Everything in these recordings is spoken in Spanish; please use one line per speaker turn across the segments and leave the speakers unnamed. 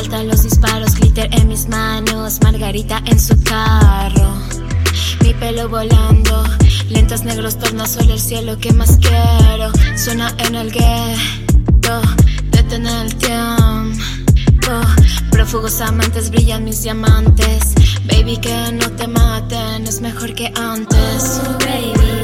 Faltan los disparos, glitter en mis manos, margarita en su carro. Mi pelo volando, lentes negros tornasol el cielo que más quiero. Suena en el ghetto, detener el tiempo. Prófugos amantes brillan mis diamantes. Baby, que no te maten, es mejor que antes. Oh, baby,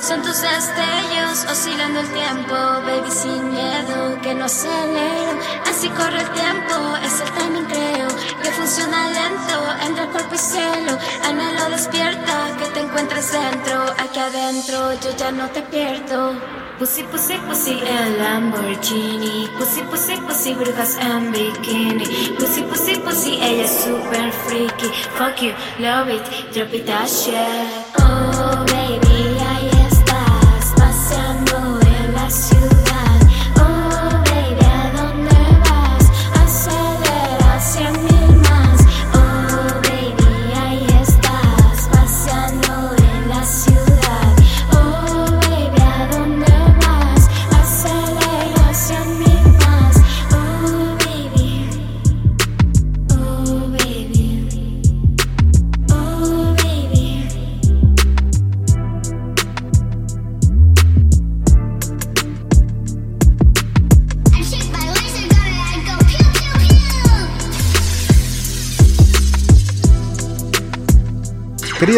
Son tus destellos oscilando el tiempo, baby, sin miedo, que no acelero. Así corre el tiempo, es el timing, creo, que funciona lento entre el cuerpo y cielo. Anhelo despierta, que te encuentres dentro, aquí adentro, yo ya no te pierdo. Pussy, pussy, pussy el Lamborghini Pussy, pussy, pussy, brujas en bikini Pussy, pussy, pussy, ella es super freaky Fuck you, love it, drop it that shit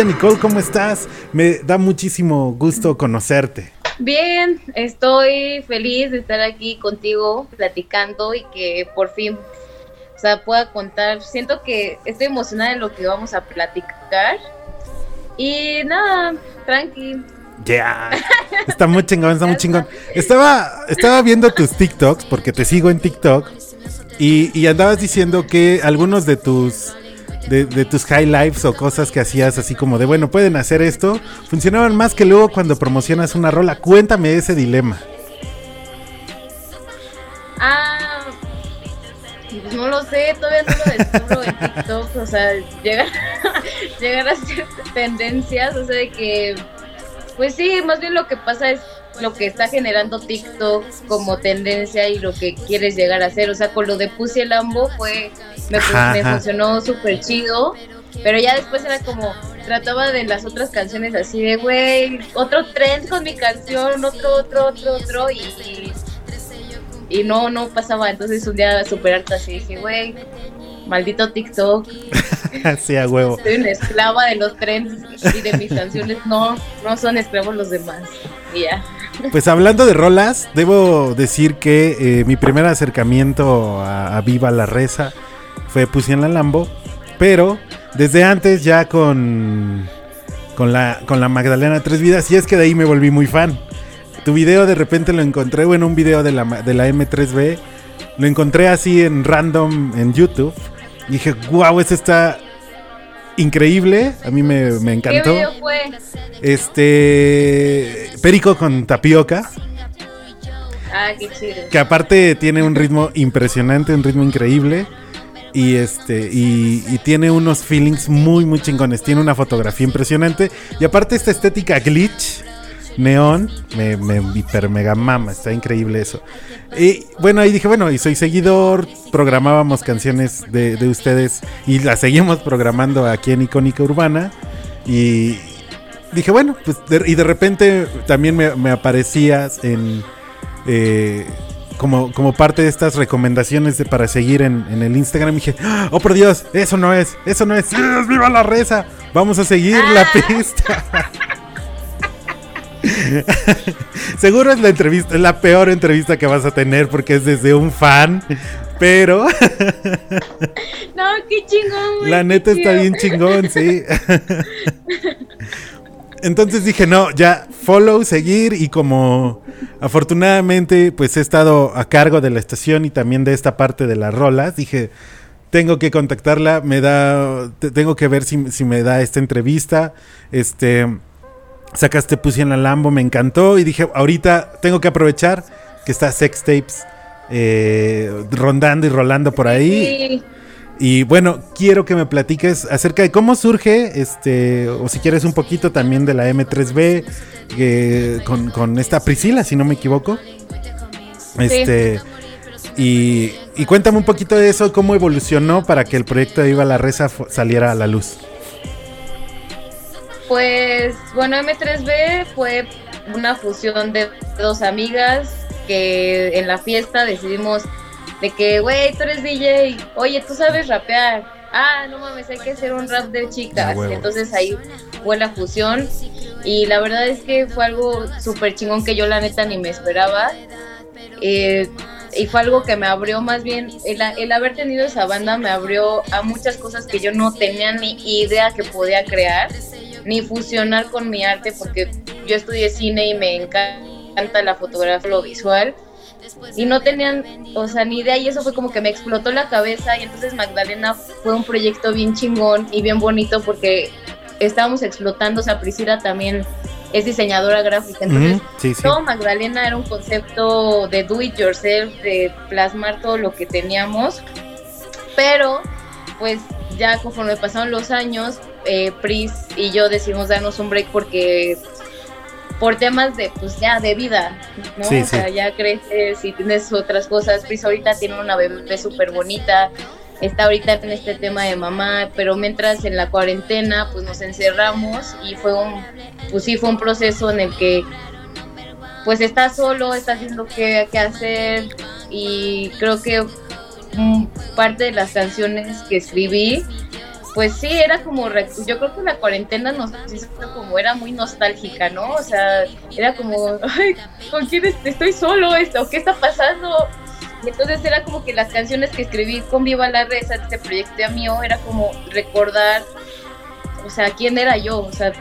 Nicole, ¿cómo estás? Me da muchísimo gusto conocerte.
Bien, estoy feliz de estar aquí contigo platicando y que por fin, o sea, pueda contar. Siento que estoy emocionada en lo que vamos a platicar. Y nada, tranqui.
Ya, está muy chingón, está muy chingón. Estaba, estaba viendo tus TikToks, porque te sigo en TikTok, y, y andabas diciendo que algunos de tus de, tus high lives o cosas que hacías así como de, bueno, pueden hacer esto, funcionaban más que luego cuando promocionas una rola. Cuéntame ese dilema.
Ah, no lo sé, todavía no lo descubro en TikTok, o sea, llegar, llegar a ser tendencias, o sea, de que, pues sí, más bien lo que pasa es lo que está generando TikTok como tendencia y lo que quieres llegar a hacer. O sea, con lo de Pussy el Lambo fue, me, funcionó súper chido, pero ya después era como, trataba de las otras canciones así de, güey, otro trend con mi canción, otro, otro, otro, otro, y, y, no, no pasaba. Entonces un día súper harta así dije, güey, maldito TikTok.
sí, a huevo.
Soy una esclava de los trends y de mis canciones. No, no son esclavos los demás. Y ya.
Pues hablando de rolas, debo decir que eh, mi primer acercamiento a, Viva la Reza fue Pussy en la Lambo, pero desde antes ya con, con, la, con la Magdalena Tres Vidas, y es que de ahí me volví muy fan. Tu video de repente lo encontré, bueno, un video de la, de la M3B, lo encontré así en random en YouTube, y dije, wow, ese está increíble. A mí me, encantó.
¿Qué fue?
Este. Perico con tapioca.
Ah, qué chido.
Que aparte tiene un ritmo impresionante, un ritmo increíble. Y este, y, y tiene unos feelings muy, muy chingones. Tiene una fotografía impresionante. Y aparte, esta estética glitch, neón, me, me hiper mega mama. Está increíble eso. Y bueno, ahí dije, bueno, y soy seguidor. Programábamos canciones de, de ustedes y las seguimos programando aquí en Icónica Urbana. Y dije, bueno, pues, de- y de repente también me, me aparecías en. eh, como, como parte de estas recomendaciones de, para seguir en, en el Instagram, dije, oh por Dios, eso no es, eso no es, ¡Sí, es viva la reza, vamos a seguir la pista. Seguro es la entrevista, es la peor entrevista que vas a tener porque es desde un fan, pero
No, qué chingón, güey.
la neta está bien chingón, sí. Entonces dije, no, ya follow, seguir y como afortunadamente pues he estado a cargo de la estación y también de esta parte de las rolas, dije, tengo que contactarla, me da, te- tengo que ver si, si me da esta entrevista, este, sacaste Pussy en la Lambo, me encantó y dije, ahorita tengo que aprovechar que está Sex Tapes eh, rondando y rolando por ahí.
Sí.
Y bueno, quiero que me platiques acerca de cómo surge, este, o si quieres un poquito también de la M3B, eh, con, con esta Priscila, si no me equivoco. Este, y, y cuéntame un poquito de eso, cómo evolucionó para que el proyecto de Viva la Reza saliera a la luz.
Pues bueno, M3B fue una fusión de dos amigas que en la fiesta decidimos de que, güey, tú eres DJ, oye, tú sabes rapear. Ah, no mames, hay que hacer un rap de
Ah,
chicas.
huevo.
Entonces ahí fue la fusión y la verdad es que fue algo súper chingón que yo la neta ni me esperaba. Eh, y fue algo que me abrió más bien, el, el haber tenido esa banda me abrió a muchas cosas que yo no tenía ni idea que podía crear, ni fusionar con mi arte, porque yo estudié cine y me encanta la fotografía, lo visual, y no tenían, o sea, ni idea, y eso fue como que me explotó la cabeza, y entonces Magdalena fue un proyecto bien chingón y bien bonito porque estábamos explotando, o sea, Priscila también es diseñadora gráfica, entonces
Ujú, Sí, sí.
todo Magdalena era un concepto de do it yourself, de plasmar todo lo que teníamos, pero pues ya conforme pasaron los años, eh, Pris y yo decidimos darnos un break porque por temas de pues ya de vida, ¿no?
Sí,
o sea,
sí.
ya creces y tienes otras cosas. Pris ahorita tiene una bebé súper bonita, está ahorita en este tema de mamá, pero mientras en la cuarentena pues nos encerramos y fue un, pues sí fue un proceso en el que pues estás solo, estás viendo qué, qué hacer y creo que parte de las canciones que escribí pues sí, era como, yo creo que la cuarentena nos hizo como, era muy nostálgica, ¿no? O sea, era como, ay, ¿con quién est- estoy solo esto? ¿Qué está pasando? Y entonces era como que las canciones que escribí con Viva la Reza, este proyecto mío, era como recordar, o sea, quién era yo, o sea,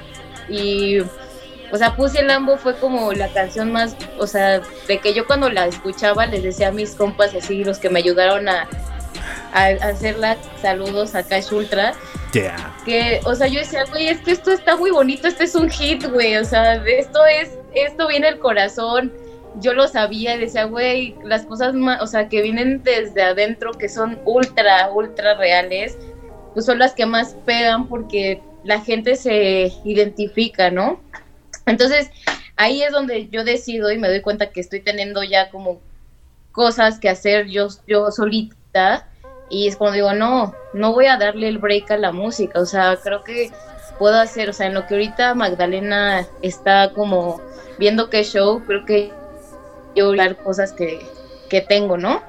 y, o sea, Pussy el Lambo fue como la canción más, o sea, de que yo cuando la escuchaba les decía a mis compas así, los que me ayudaron a, a, a hacerla, saludos a Cash Ultra,
Yeah.
que, o sea, yo decía, güey, es que esto está muy bonito, este es un hit, güey, o sea, esto es, esto viene el corazón, yo lo sabía y decía, güey, las cosas más, o sea, que vienen desde adentro, que son ultra, ultra reales, pues son las que más pegan porque la gente se identifica, ¿no? Entonces, ahí es donde yo decido y me doy cuenta que estoy teniendo ya como cosas que hacer yo, yo solita y es cuando digo, no, no voy a darle el break a la música, o sea, creo que puedo hacer, o sea, en lo que ahorita Magdalena está como viendo qué show, creo que yo voy cosas que, que tengo, ¿no?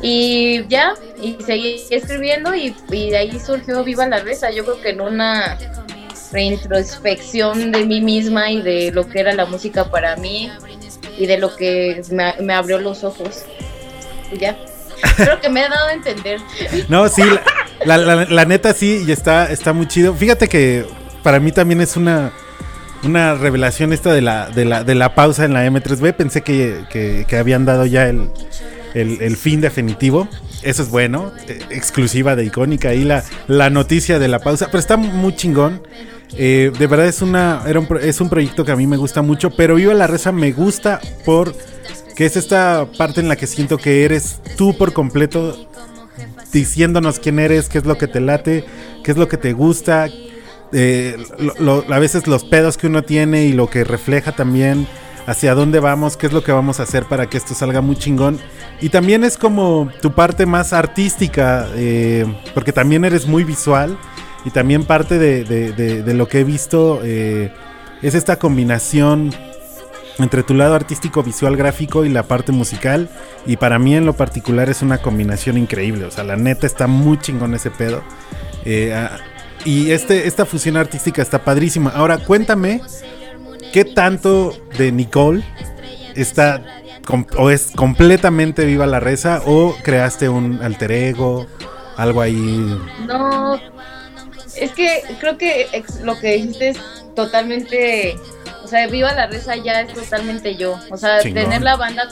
Y ya, y seguí escribiendo y, y de ahí surgió Viva la Reza, yo creo que en una reintrospección de mí misma y de lo que era la música para mí y de lo que me, me abrió los ojos. Y ya. Creo que me he dado a entender.
No, sí, la, neta sí, y está, está muy chido. Fíjate que para mí también es una, una revelación esta de la, de la, de la pausa en la M3B. Pensé que, que- habían dado ya el, el- fin definitivo. Eso es bueno, eh, exclusiva de Icónica. Ahí la, la noticia de la pausa, pero está muy chingón. Eh, de verdad es, una, era un, es un proyecto que a mí me gusta mucho, pero Viva la Reza me gusta por que es esta parte en la que siento que eres tú por completo diciéndonos quién eres, qué es lo que te late, qué es lo que te gusta, eh, a veces los pedos que uno tiene y lo que refleja también hacia dónde vamos, qué es lo que vamos a hacer para que esto salga muy chingón. Y también es como tu parte más artística, eh, porque también eres muy visual y también parte de, lo que he visto eh, es esta combinación entre tu lado artístico, visual, gráfico y la parte musical. Y para mí en lo particular es una combinación increíble. O sea, la neta está muy chingón ese pedo. Eh, ah, y este, esta fusión artística está padrísima. Ahora cuéntame, ¿qué tanto de Nicole está o es completamente viva la reza o creaste un alter ego, algo ahí?
No, es que creo que lo que dijiste es totalmente sea, Viva la Reza ya es totalmente yo. O sea, tener la banda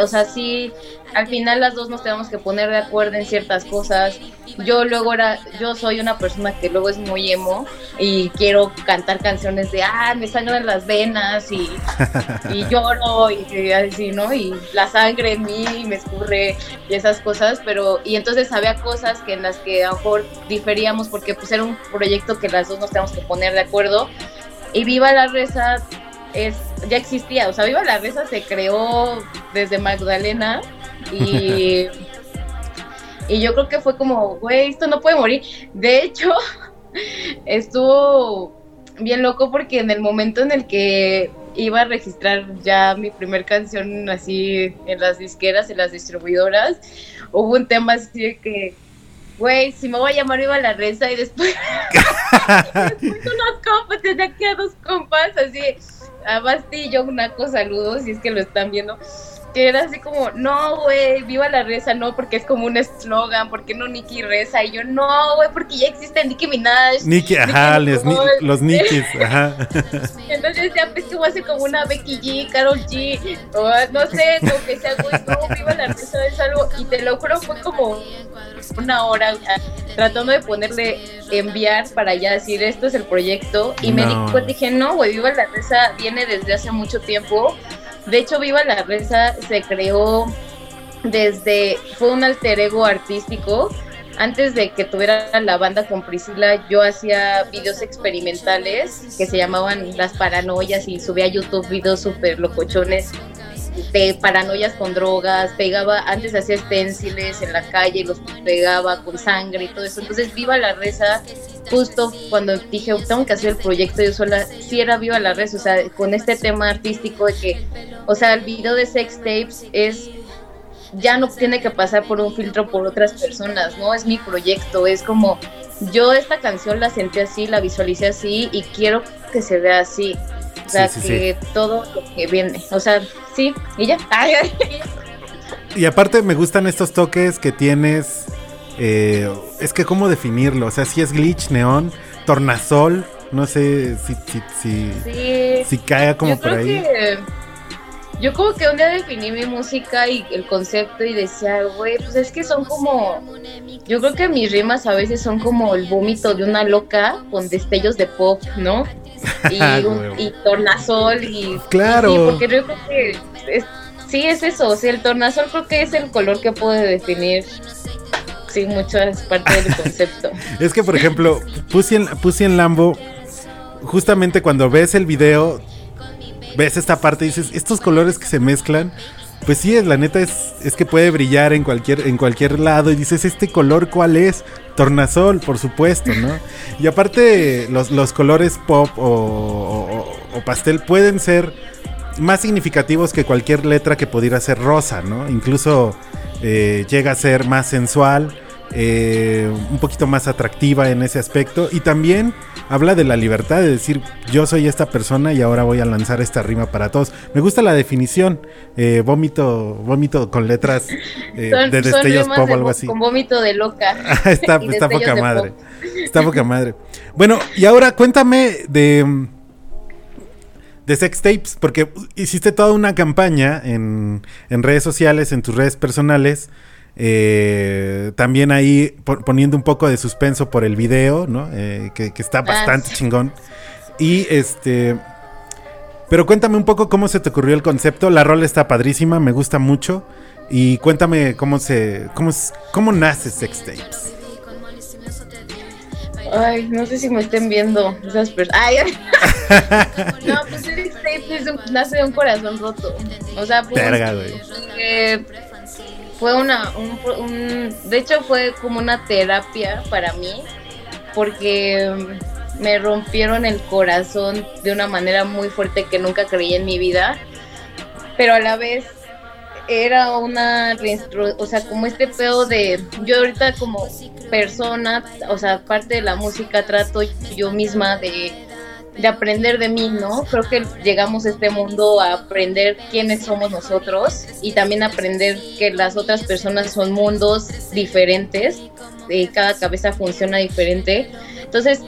o sea, sí, al final las dos nos tenemos que poner de acuerdo en ciertas cosas. Yo luego era, yo soy una persona que luego es muy emo y quiero cantar canciones de, ah, me sangran las venas y, y lloro y, así, ¿no? Y la sangre en mí me escurre y esas cosas, pero, y entonces había cosas que en las que a lo mejor diferíamos porque pues era un proyecto que las dos nos tenemos que poner de acuerdo y Viva la Reza es, ya existía, o sea, Viva la Reza se creó desde Magdalena y, y yo creo que fue como, güey, esto no puede morir. De hecho, estuvo bien loco porque en el momento en el que iba a registrar ya mi primer canción así en las disqueras, en las distribuidoras, hubo un tema así de que güey, si me voy a llamar iba a la reza y después, después unos compas, tenía que a dos compas, así, a Basti y yo, cosa, saludos, si es que lo están viendo que era así como, no, güey, viva la reza, no, porque es como un eslogan, ¿por qué no Nicki reza? Y yo, no, güey, porque ya existe Nicki Minaj.
Nicki, ajá, los, los Nickis, ajá.
Entonces ya pues como hace como una Becky G, Carol G, o no sé, como que sea, güey, no, viva la reza es algo, y te lo juro, fue como una hora tratando de ponerle enviar para ya decir, esto es el proyecto, y me di cuenta, dije, no, güey, viva la reza viene desde hace mucho tiempo, de hecho, Viva la Reza se creó desde, fue un alter ego artístico. Antes de que tuviera la banda con Priscila, yo hacía videos experimentales que se llamaban Las Paranoias y subía a YouTube videos súper locochones de paranoias con drogas, pegaba, antes hacía esténciles en la calle, los pegaba con sangre y todo eso. Entonces, Viva la Reza justo cuando dije, tengo que hacer el proyecto yo sola, sí era viva la red, o sea, con este tema artístico de que, o sea, el video de sex tapes es, ya no tiene que pasar por un filtro por otras personas, ¿no? Es mi proyecto, es como, yo esta canción la sentí así, la visualicé así y quiero que se vea así. O sea, que todo lo que viene, o sea, sí, y ya.
y aparte me gustan estos toques que tienes eh, es que cómo definirlo, o sea, si es glitch, neón, tornasol, no sé si, si, si, caiga como por ahí.
yo como que un día definí mi música y el concepto y decía, güey, pues es que son como, yo creo que mis rimas a veces son como el vómito de una loca con destellos de pop, ¿no? Y, y tornasol y...
Claro.
sí, porque yo creo que sí es eso, o sea, el tornasol creo que es el color que puede definir sí, mucho es parte del concepto.
es que, por ejemplo, Pussy en, en Lambo, justamente cuando ves el video, ves esta parte y dices, estos colores que se mezclan, pues sí, la neta es, es que puede brillar en cualquier, en cualquier lado y dices, ¿este color cuál es? Tornasol, por supuesto, ¿no? Y aparte, los, los colores pop o, pastel pueden ser más significativos que cualquier letra que pudiera ser rosa, ¿no? Incluso eh, llega a ser más sensual, eh, un poquito más atractiva en ese aspecto y también habla de la libertad de decir yo soy esta persona y ahora voy a lanzar esta rima para todos. Me gusta la definición, eh, vómito, vómito con letras de destellos pop o algo así.
Con vómito de loca.
está, está poca madre. Está poca madre. Bueno, y ahora cuéntame de de sex tapes, porque hiciste toda una campaña en, en redes sociales, en tus redes personales, eh, también ahí poniendo un poco de suspenso por el video, ¿no? Eh, que, está ah, bastante chingón. Y este... Pero cuéntame un poco cómo se te ocurrió el concepto. La rol está padrísima, me gusta mucho. Y cuéntame cómo se, cómo, cómo nace Sex Tapes.
Ay, no sé si me estén viendo esas personas. no, pues Sex Tapes nace de un corazón roto. O sea, pues, fue una, un, de hecho fue como una terapia para mí, porque me rompieron el corazón de una manera muy fuerte que nunca creí en mi vida, pero a la vez era una, o sea, como este pedo de, yo ahorita como persona, o sea, parte de la música trato yo misma de, de aprender de mí, ¿no? Creo que llegamos a este mundo a aprender quiénes somos nosotros y también aprender que las otras personas son mundos diferentes, y cada cabeza funciona diferente. Entonces,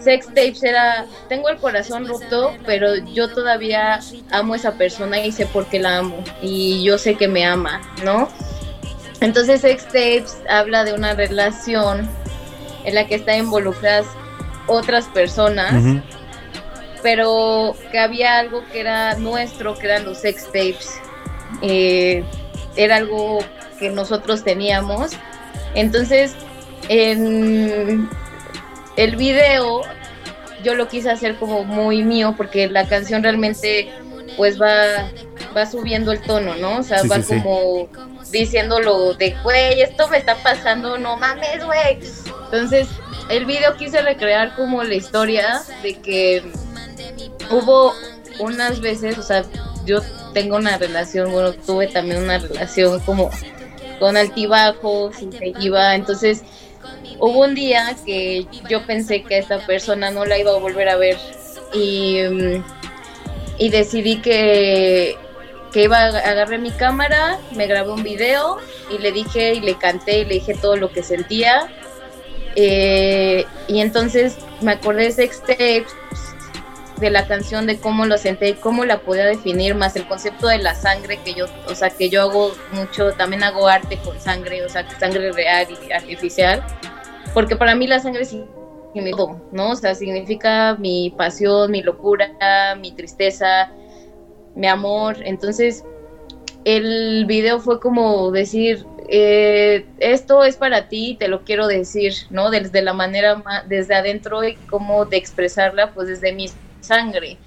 Sex Tapes era, tengo el corazón roto, pero yo todavía amo a esa persona y sé por qué la amo. Y yo sé que me ama, ¿no? Entonces Sex Tapes habla de una relación en la que están involucradas otras personas, pero que había algo que era nuestro, que eran los sex tapes. Eh, era algo que nosotros teníamos. Entonces, en, el video yo lo quise hacer como muy mío porque la canción realmente pues va, va subiendo el tono, ¿no? O sea, va como diciéndolo de, güey, esto me está pasando, no mames, güey. Entonces, el video quise recrear como la historia de que hubo unas veces, o sea, yo tengo una relación, bueno, tuve también una relación como con altibajos iba, entonces hubo un día que yo pensé que esta persona no la iba a volver a ver y, mm, y decidí que, que iba a agarrar mi cámara, me grabé un video y le dije y le canté y le dije todo lo que sentía. Eh, y entonces me acordé de Sex de la canción, de cómo lo senté y cómo la podía definir, más el concepto de la sangre que yo, o sea, que yo hago mucho, también hago arte con sangre, o sea, sangre real y artificial porque para mí la sangre significa, ¿no? O sea, significa mi pasión, mi locura, mi tristeza, mi amor. Entonces, el video fue como decir, eh, esto es para ti, te lo quiero decir, ¿no? Desde la manera, desde adentro y cómo de expresarla, pues desde mi sangre.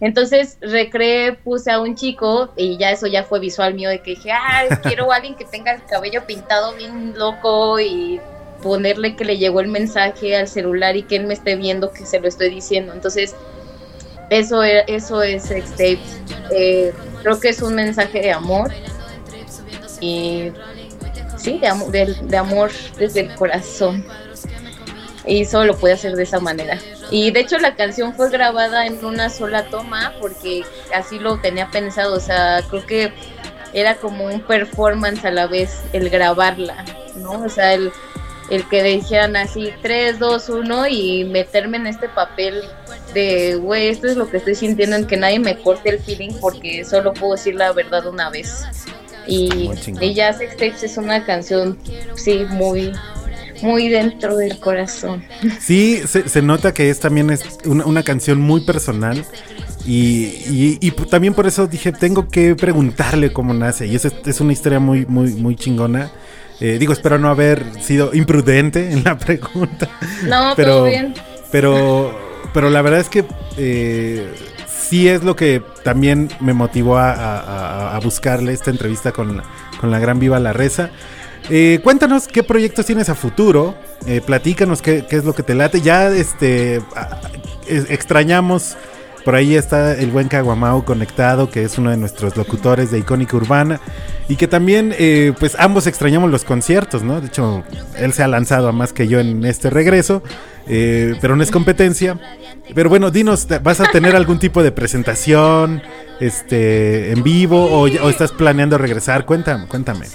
Entonces recreé, puse a un chico y ya eso ya fue visual mío de que dije, ah, quiero a alguien que tenga el cabello pintado bien loco y ponerle que le llegó el mensaje al celular y que él me esté viendo que se lo estoy diciendo. Entonces, eso, es, eso es sextape. Eh, creo que es un mensaje de amor. Y sí, de, de, amor desde el corazón. Y solo lo puede hacer de esa manera. Y de hecho la canción fue grabada en una sola toma porque así lo tenía pensado. O sea, creo que era como un performance a la vez el grabarla, ¿no? O sea, el, el que dijeran así 3, 2, 1 y meterme en este papel de, güey, esto es lo que estoy sintiendo, en que nadie me corte el feeling porque solo puedo decir la verdad una vez. Y, y ya Sex es una canción, sí, muy, muy dentro del corazón.
Sí, se, nota que es también es una, canción muy personal. Y, y, también por eso dije, tengo que preguntarle cómo nace. Y es, es una historia muy, muy, muy chingona. Eh, digo, espero no haber sido imprudente en la pregunta.
No, pero, todo bien.
Pero, pero la verdad es que eh, sí es lo que también me motivó a, buscarle esta entrevista con la, gran Viva la Reza. Eh, cuéntanos qué proyectos tienes a futuro. platícanos qué, es lo que te late. Ya este extrañamos. Por ahí está el buen Caguamau conectado, que es uno de nuestros locutores de Icónica Urbana. Y que también, eh, pues ambos extrañamos los conciertos, ¿no? De hecho, él se ha lanzado a más que yo en este regreso, eh, pero no es competencia. Pero bueno, dinos, ¿vas a tener algún tipo de presentación este, en vivo o, estás planeando regresar? Cuéntame, cuéntame.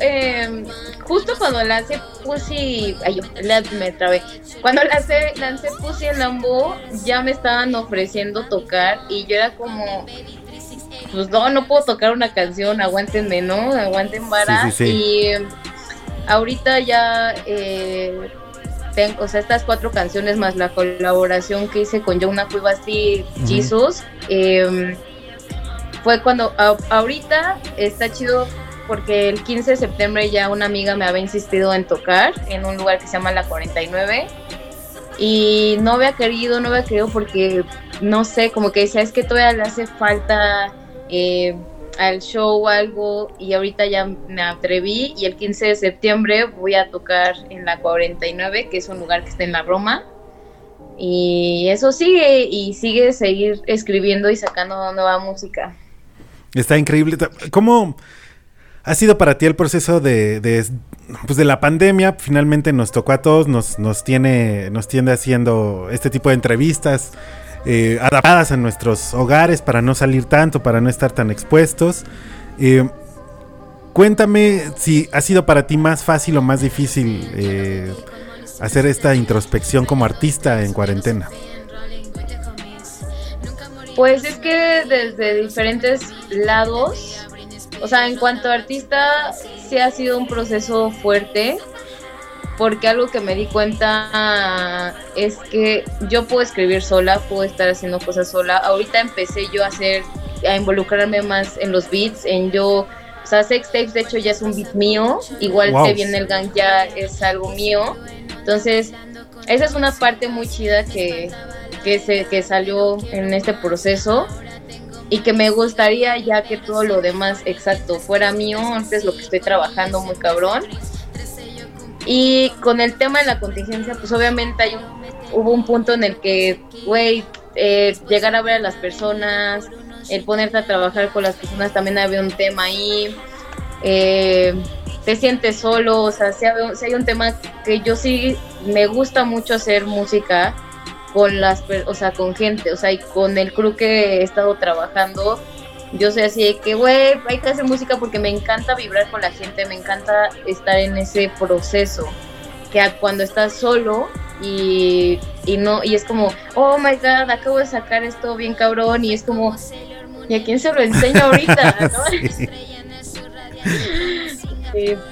Eh, justo cuando lancé Pussy, ay, yo me trabé. Cuando lancé, lancé Pussy en Lambo, ya me estaban ofreciendo tocar y yo era como, pues no, no puedo tocar una canción, aguántenme, ¿no? Aguanten vara. Y ahorita ya eh, tengo, o sea, estas cuatro canciones más la colaboración que hice con Jonah Cuevas y Jesus, em, fue cuando ahorita está chido porque el 15 de septiembre ya una amiga me había insistido en tocar en un lugar que se llama La 49 y no había querido, no había querido porque no sé, como que decía, es que todavía le hace falta eh, al show algo y ahorita ya me atreví y el 15 de septiembre voy a tocar en la 49, que es un lugar que está en la Roma. Y eso sigue y sigue seguir escribiendo y sacando nueva música.
Está increíble. ¿Cómo ha sido para ti el proceso de, pues de la pandemia? Finalmente nos tocó a todos, nos, nos, tiene, nos tiende haciendo este tipo de entrevistas eh, adaptadas a nuestros hogares para no salir tanto, para no estar tan expuestos. Eh, cuéntame si ha sido para ti más fácil o más difícil eh, hacer esta introspección como artista en cuarentena.
Pues es que desde diferentes lados, o sea, en cuanto a artista, sí ha sido un proceso fuerte porque algo que me di cuenta es que yo puedo escribir sola, puedo estar haciendo cosas sola. Ahorita empecé yo a hacer, a involucrarme más en los beats, en yo, o sea, Sex Tapes de hecho ya es un beat mío, igual que viene el gang ya es algo mío. Entonces, esa es una parte muy chida que, que, se, que salió en este proceso y que me gustaría ya que todo lo demás exacto fuera mío, antes lo que estoy trabajando muy cabrón y con el tema de la contingencia, pues obviamente hay hubo un punto en el que, güey, eh, llegar a ver a las personas, el ponerte a trabajar con las personas, también había un tema ahí. Eh, te sientes solo, o sea, si hay, un tema que yo sí me gusta mucho hacer música con las, o sea, con gente, o sea, y con el crew que he estado trabajando, yo soy así de que, güey, hay que hacer música porque me encanta vibrar con la gente, me encanta estar en ese proceso. Que cuando estás solo y, no, y es como, oh my god, acabo de sacar esto bien cabrón, y es como, ¿y a quién se lo enseña ahorita?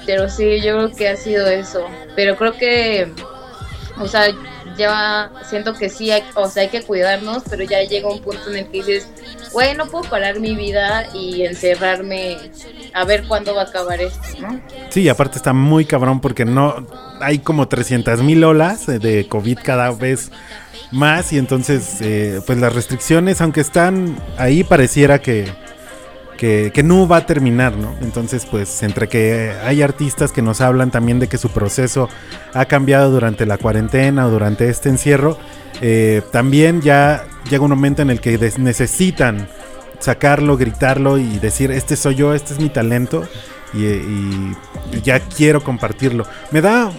pero sí, yo creo que ha sido eso. Pero creo que, o sea, ya siento que sí, hay, o sea, hay que cuidarnos, pero ya llega un punto en el que dices, güey, no puedo parar mi vida y encerrarme a ver cuándo va a acabar esto, ¿no?
Sí, aparte está muy cabrón porque no hay como 300 mil olas de COVID cada vez más y entonces eh, pues las restricciones, aunque están ahí, pareciera que, que, no va a terminar, ¿no? Entonces pues entre que hay artistas que nos hablan también de que su proceso ha cambiado durante la cuarentena o durante este encierro, eh, también ya llega un momento en el que necesitan sacarlo, gritarlo y decir, este soy yo, este es mi talento y, ya quiero compartirlo. Me da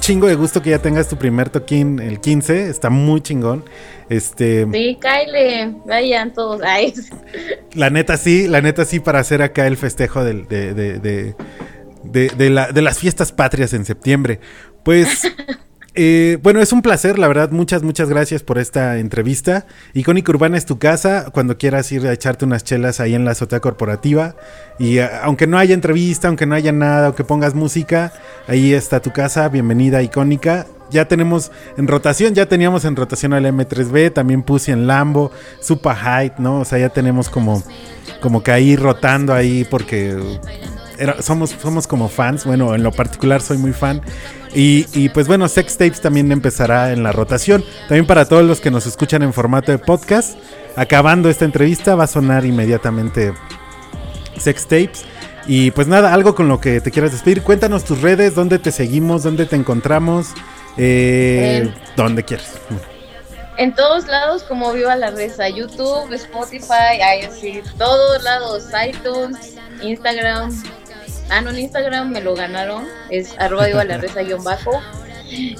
chingo de gusto que ya tengas tu primer toquín el 15, está muy chingón. Este,
sí, Kyle, vayan todos.
La neta sí, la neta sí, para hacer acá el festejo de, de, de las fiestas patrias en septiembre. Pues Eh, bueno, es un placer, la verdad. Muchas, muchas gracias por esta entrevista. Icónica Urbana es tu casa. Cuando quieras ir a echarte unas chelas ahí en la azotea corporativa. Y eh, aunque no haya entrevista, aunque no haya nada, o que pongas música, ahí está tu casa. Bienvenida, Icónica. Ya tenemos en rotación, ya teníamos en rotación al M3B, también puse en Lambo, Super Height, ¿no? O sea, ya tenemos como, como que ahí rotando ahí porque somos, somos como fans. Bueno, en lo particular soy muy fan. Y, pues bueno, Sex Tapes también empezará en la rotación. También para todos los que nos escuchan en formato de podcast, acabando esta entrevista va a sonar inmediatamente Sex Tapes. Y pues nada, algo con lo que te quieras despedir. Cuéntanos tus redes, dónde te seguimos, dónde te encontramos, eh, donde quieras.
En todos lados, como Viva la Reza, YouTube, Spotify, así, todos lados, iTunes, Instagram, Ah, no, en Instagram me lo ganaron. Es arroba digo la reza guion bajo.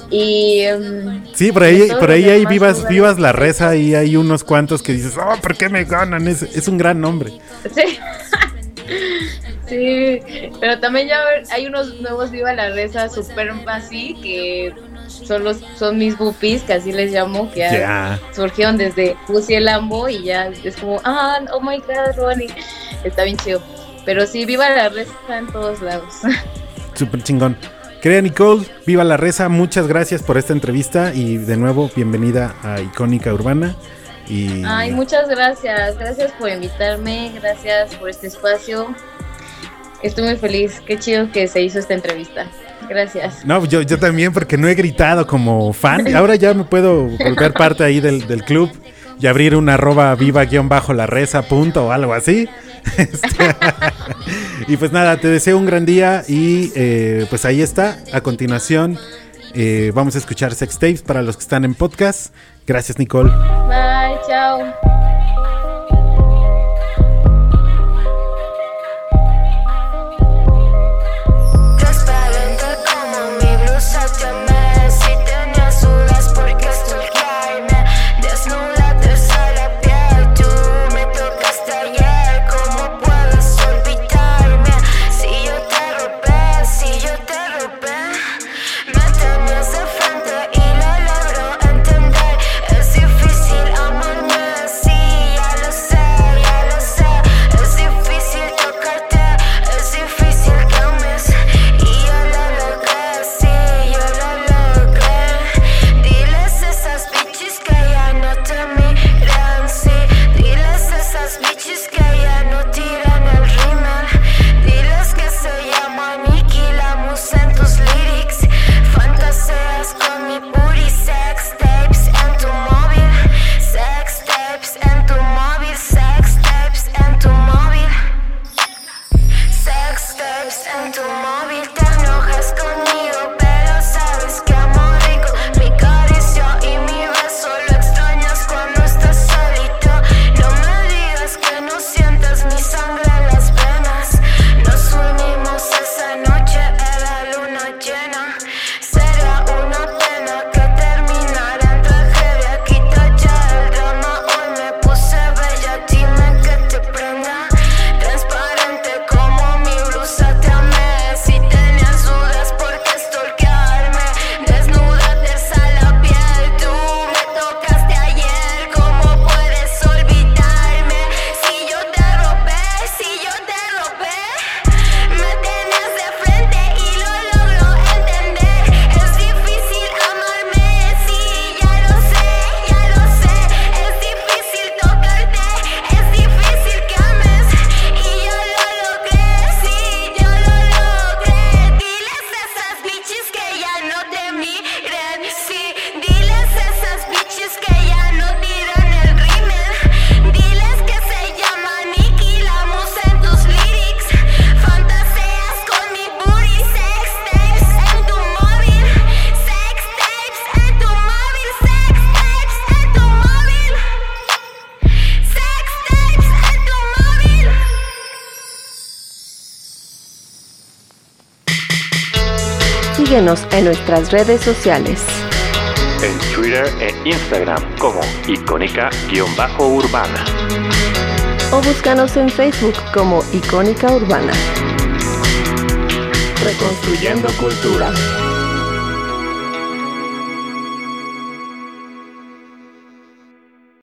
Y. Um,
sí, por ahí, por ahí hay vivas, vivas la reza y hay unos cuantos que dices, oh, ¿por qué me ganan? Es, es un gran nombre.
Sí. sí, pero también ya hay unos nuevos Viva la Reza super así que son los son mis bupis, que así les llamo, que ya surgieron desde Pussy el Lambo y ya es como, ah, oh my god, Ronnie. Está bien chido. Pero sí, viva la reza en todos lados.
Súper chingón. Querida Nicole, viva la reza. Muchas gracias por esta entrevista y de nuevo bienvenida a Icónica Urbana. Y...
Ay, muchas gracias. Gracias por invitarme. Gracias por este espacio. Estoy muy feliz. Qué chido que se hizo esta entrevista. Gracias.
No, yo, yo también porque no he gritado como fan. Ahora ya me puedo volver parte ahí del, del club y abrir una arroba viva guion bajo la reza punto o algo así. Este, y pues nada, te deseo un gran día y eh, pues ahí está. A continuación eh, vamos a escuchar sex tapes para los que están en podcast. Gracias Nicole.
Bye, chao.
en nuestras redes sociales.
En Twitter e Instagram como icónica-urbana.
O búscanos en Facebook como icónica urbana.
Reconstruyendo cultura.